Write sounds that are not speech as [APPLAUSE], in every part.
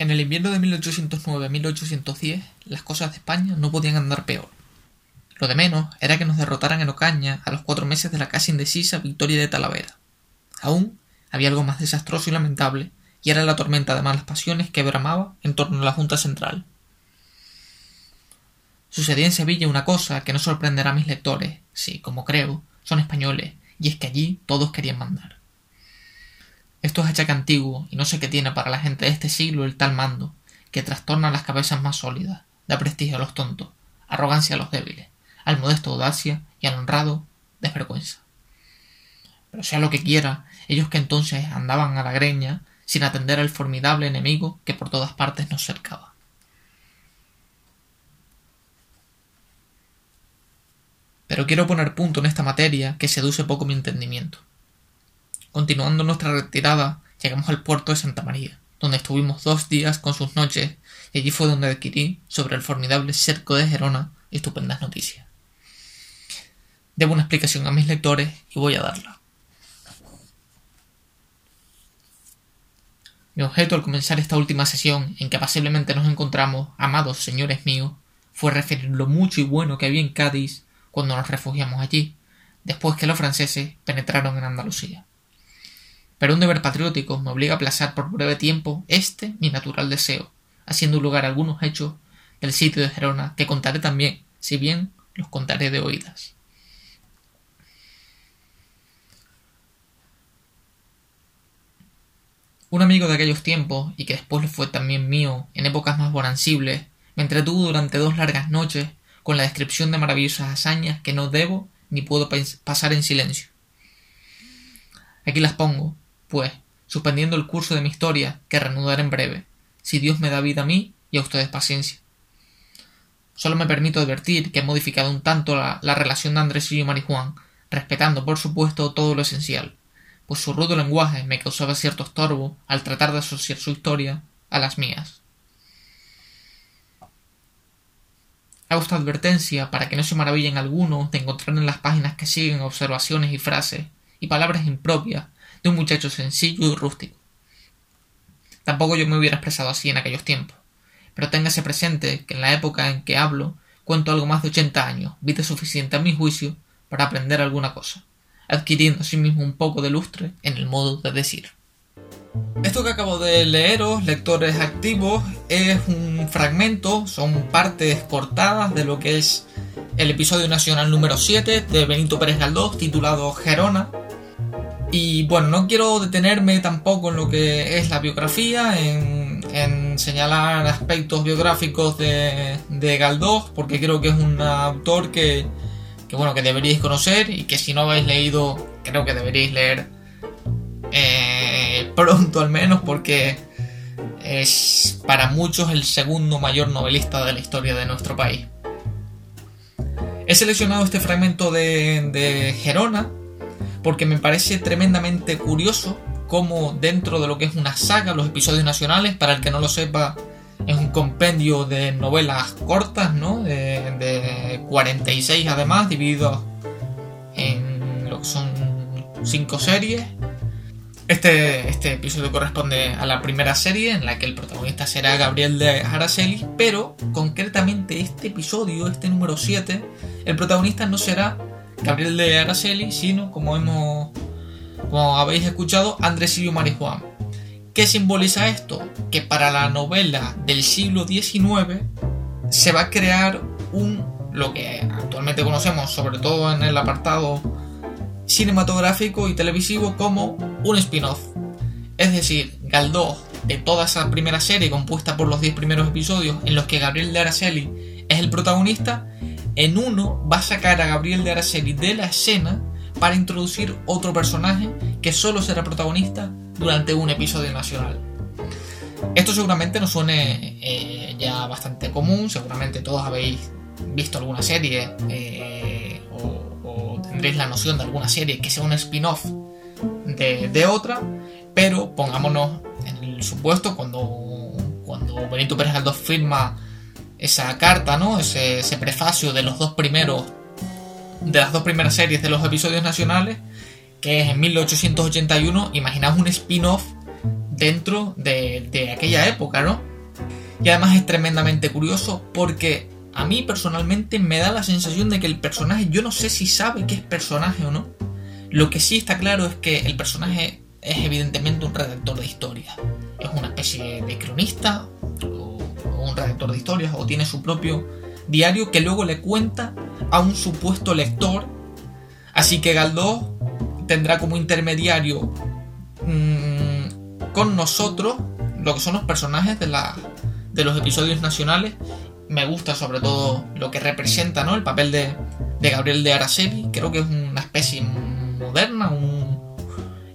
En el invierno de 1809-1810, las cosas de España no podían andar peor. Lo de menos era que nos derrotaran en Ocaña a los cuatro meses de la casi indecisa victoria de Talavera. Aún había algo más desastroso y lamentable, y era la tormenta de malas pasiones que bramaba en torno a la Junta Central. Sucedía en Sevilla una cosa que no sorprenderá a mis lectores, si, como creo, son españoles, y es que allí todos querían mandar. Esto es achaque antiguo y no sé qué tiene para la gente de este siglo el tal mando, que trastorna las cabezas más sólidas, da prestigio a los tontos, arrogancia a los débiles, al modesto audacia y al honrado desvergüenza. Pero sea lo que quiera, ellos que entonces andaban a la greña sin atender al formidable enemigo que por todas partes nos cercaba. Pero quiero poner punto en esta materia que seduce poco mi entendimiento. Continuando nuestra retirada, llegamos al puerto de Santa María, donde estuvimos dos días con sus noches, y allí fue donde adquirí sobre el formidable cerco de Gerona estupendas noticias. Debo una explicación a mis lectores y voy a darla. Mi objeto al comenzar esta última sesión, en que apaciblemente nos encontramos, amados señores míos, fue referir lo mucho y bueno que había en Cádiz cuando nos refugiamos allí, después que los franceses penetraron en Andalucía pero un deber patriótico me obliga a aplazar por breve tiempo este mi natural deseo, haciendo lugar a algunos hechos del sitio de Gerona que contaré también, si bien los contaré de oídas. Un amigo de aquellos tiempos, y que después fue también mío en épocas más bonancibles, me entretuvo durante dos largas noches con la descripción de maravillosas hazañas que no debo ni puedo pasar en silencio. Aquí las pongo, pues, suspendiendo el curso de mi historia, que reanudaré en breve, si Dios me da vida a mí y a ustedes paciencia. Solo me permito advertir que he modificado un tanto la, relación de Andrés y Marijuán, respetando, por supuesto, todo lo esencial, pues su rudo lenguaje me causaba cierto estorbo al tratar de asociar su historia a las mías. Hago esta advertencia para que no se maravillen algunos de encontrar en las páginas que siguen observaciones y frases y palabras impropias de un muchacho sencillo y rústico. Tampoco yo me hubiera expresado así en aquellos tiempos, pero téngase presente que en la época en que hablo cuento algo más de ochenta años, vida suficiente a mi juicio para aprender alguna cosa, adquiriendo asimismo un poco de lustre en el modo de decir. Esto que acabo de leeros, lectores activos, es un fragmento, son partes cortadas de lo que es el episodio nacional número 7 de Benito Pérez Galdós titulado Gerona, y bueno, no quiero detenerme tampoco en lo que es la biografía, en, señalar aspectos biográficos de, de, Galdós, porque creo que es un autor que, bueno, que deberíais conocer y que si no habéis leído, creo que deberíais leer eh, pronto al menos, porque es para muchos el segundo mayor novelista de la historia de nuestro país. He seleccionado este fragmento de, de Gerona, porque me parece tremendamente curioso cómo dentro de lo que es una saga, los episodios nacionales, para el que no lo sepa, es un compendio de novelas cortas, ¿no? De, 46 además, divididos en lo que son cinco series. Este, este episodio corresponde a la primera serie en la que el protagonista será Gabriel de Araceli, pero concretamente este episodio, este número 7, el protagonista no será Gabriel de Araceli, sino, como hemos como habéis escuchado, Andresillo Marijuán. ¿Qué simboliza esto? Que para la novela del siglo XIX se va a crear un lo que actualmente conocemos, sobre todo en el apartado cinematográfico y televisivo, como un spin-off. Es decir, Galdós, de toda esa primera serie compuesta por los 10 primeros episodios en los que Gabriel de Araceli es el protagonista, en uno va a sacar a Gabriel de Araceli de la escena para introducir otro personaje que solo será protagonista durante un episodio nacional. Esto seguramente nos suene eh, ya bastante común, seguramente todos habéis visto alguna serie eh, o, tendréis la noción de alguna serie que sea un spin-off de, otra, pero pongámonos en el supuesto cuando, cuando Benito Pérez Galdós firma esa carta, ¿no? Ese, prefacio de los dos primeros, de las dos primeras series de los episodios nacionales, que es en 1881, imaginaos un spin-off dentro de, aquella época, ¿no? Y además es tremendamente curioso porque a mí personalmente me da la sensación de que el personaje, yo no sé si sabe que es personaje o no. Lo que sí está claro es que el personaje es evidentemente un redactor de historias. Es una especie de cronista un redactor de historias o tiene su propio diario que luego le cuenta a un supuesto lector. Así que Galdós tendrá como intermediario mmm, con nosotros lo que son los personajes de, la, de los episodios nacionales. Me gusta sobre todo lo que representa ¿no? el papel de, de Gabriel de Araceli. Creo que es una especie moderna,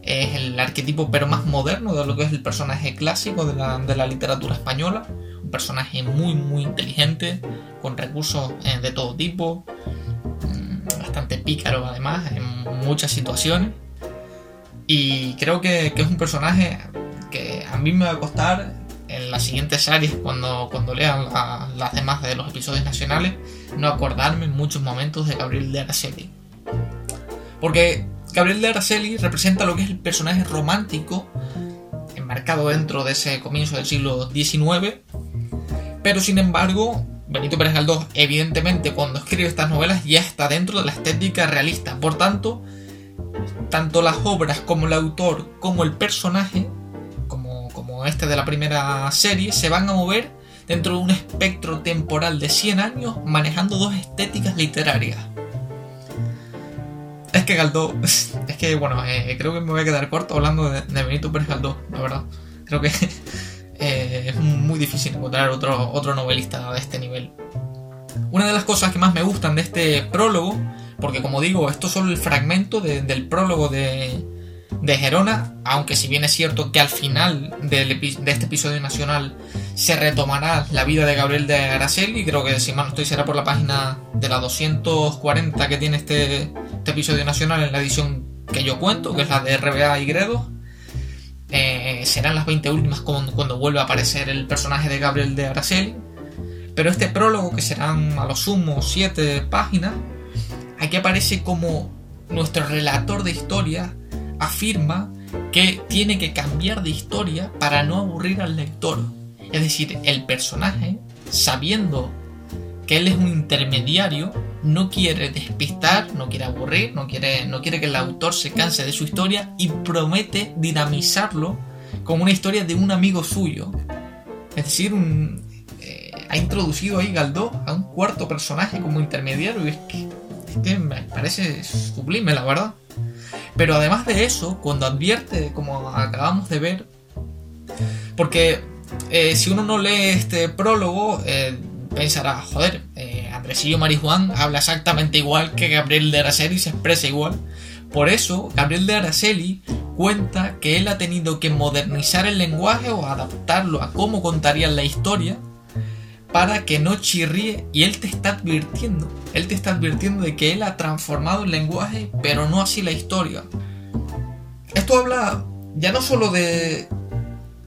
es el arquetipo pero más moderno de lo que es el personaje clásico de la, de la literatura española. Personaje muy muy inteligente, con recursos eh, de todo tipo, mm, bastante pícaro además en muchas situaciones. Y creo que, que, es un personaje que a mí me va a costar en las siguientes series, cuando, cuando lean las demás de los episodios nacionales, no acordarme en muchos momentos de Gabriel de Araceli. Porque Gabriel de Araceli representa lo que es el personaje romántico enmarcado dentro de ese comienzo del siglo XIX, pero sin embargo, Benito Pérez Galdós, evidentemente, cuando escribe estas novelas, ya está dentro de la estética realista. Por tanto, tanto las obras como el autor, como el personaje, como, como este de la primera serie, se van a mover dentro de un espectro temporal de 100 años manejando dos estéticas literarias. Es que Galdós, [LAUGHS] es que bueno, eh, creo que me voy a quedar corto hablando de, Benito Pérez Galdós, la verdad. Creo que [LAUGHS] difícil encontrar otro, otro novelista de este nivel. Una de las cosas que más me gustan de este prólogo, porque como digo, esto es solo el fragmento del prólogo de, de Gerona, aunque si bien es cierto que al final de este episodio nacional se retomará la vida de Gabriel de Araceli, creo que si mal no estoy será por la página de la 240 que tiene este, este, episodio nacional en la edición que yo cuento, que es la de RBA y Gredo. Eh, serán las 20 últimas cuando, cuando vuelva a aparecer el personaje de Gabriel de Araceli. Pero este prólogo, que serán a lo sumo 7 páginas, aquí aparece como nuestro relator de historia afirma que tiene que cambiar de historia para no aburrir al lector. Es decir, el personaje, sabiendo que él es un intermediario, no quiere despistar, no quiere aburrir, no quiere, no quiere que el autor se canse de su historia y promete dinamizarlo como una historia de un amigo suyo. Es decir, eh, ha introducido ahí Galdós a un cuarto personaje como intermediario y es que me parece sublime, la verdad. Pero además de eso, cuando advierte, como acabamos de ver, porque eh, si uno no lee este prólogo, eh, pensará, joder, eh, Andresillo Marijuán habla exactamente igual que Gabriel de Araceli, se expresa igual. Por eso, Gabriel de Araceli cuenta que él ha tenido que modernizar el lenguaje o adaptarlo a cómo contarían la historia para que no chirríe y él te está advirtiendo, él te está advirtiendo de que él ha transformado el lenguaje, pero no así la historia. Esto habla ya no solo de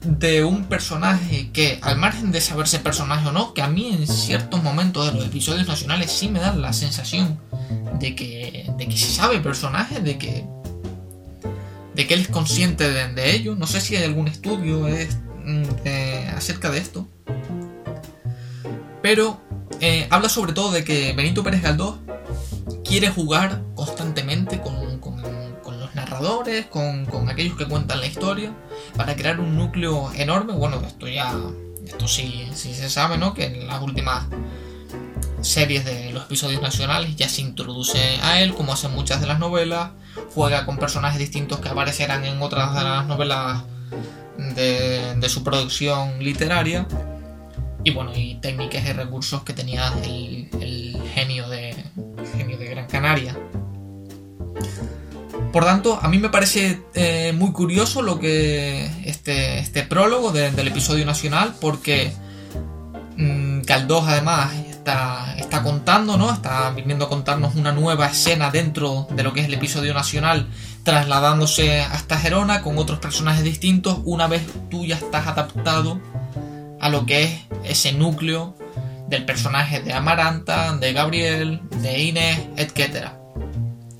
de un personaje que, al margen de saber si personaje o no, que a mí en ciertos momentos de los episodios nacionales sí me dan la sensación de que, de que se sabe personaje, de que, de que él es consciente de, ello. No sé si hay algún estudio mm, acerca de esto. Pero eh, habla sobre todo de que Benito Pérez Galdós quiere jugar constantemente con narradores, con, aquellos que cuentan la historia, para crear un núcleo enorme. Bueno, esto ya, esto sí, sí se sabe, ¿no? Que en las últimas series de los episodios nacionales ya se introduce a él, como hacen muchas de las novelas, juega con personajes distintos que aparecerán en otras de las novelas de, su producción literaria. Y bueno, y técnicas y recursos que tenía el, genio de el genio de Gran Canaria. Por tanto, a mí me parece eh, muy curioso lo que este, este prólogo del episodio nacional, porque mmm, Caldós además está, está contando, ¿no? Está viniendo a contarnos una nueva escena dentro de lo que es el episodio nacional, trasladándose hasta Gerona con otros personajes distintos, una vez tú ya estás adaptado a lo que es ese núcleo del personaje de Amaranta, de Gabriel, de Inés, etc.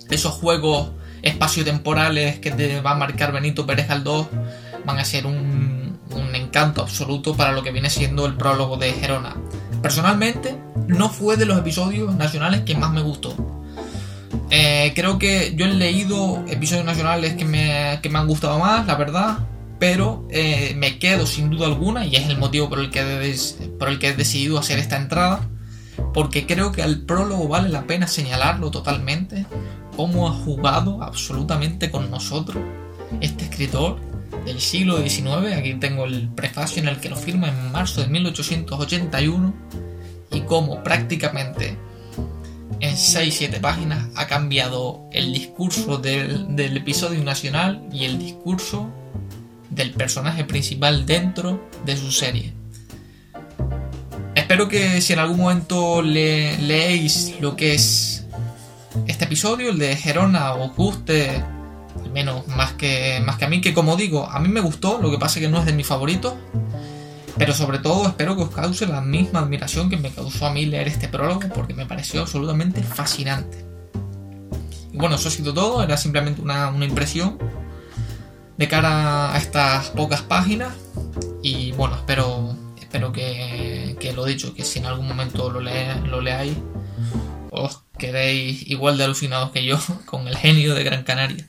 Esos juegos espaciotemporales que te va a marcar Benito Pérez Galdós van a ser un, encanto absoluto para lo que viene siendo el prólogo de Gerona. Personalmente, no fue de los episodios nacionales que más me gustó. Eh, creo que yo he leído episodios nacionales que me, que me han gustado más, la verdad, pero eh, me quedo sin duda alguna, y es el motivo por el, que por el que he decidido hacer esta entrada, porque creo que al prólogo vale la pena señalarlo totalmente, cómo ha jugado absolutamente con nosotros este escritor del siglo XIX, aquí tengo el prefacio en el que lo firma en marzo de 1881, y cómo prácticamente en 6-7 páginas ha cambiado el discurso del, episodio nacional y el discurso del personaje principal dentro de su serie. Espero que si en algún momento le, leéis lo que es este episodio, el de Gerona, os guste, al menos más que, más que a mí, que como digo, a mí me gustó, lo que pasa es que no es de mis favoritos, pero sobre todo espero que os cause la misma admiración que me causó a mí leer este prólogo, porque me pareció absolutamente fascinante. Y bueno, eso ha sido todo, era simplemente una, una impresión de cara a estas pocas páginas. Y bueno, espero, espero que, lo dicho, que si en algún momento lo, lo leáis, os quedéis igual de alucinados que yo [LAUGHS] con el genio de Gran Canaria.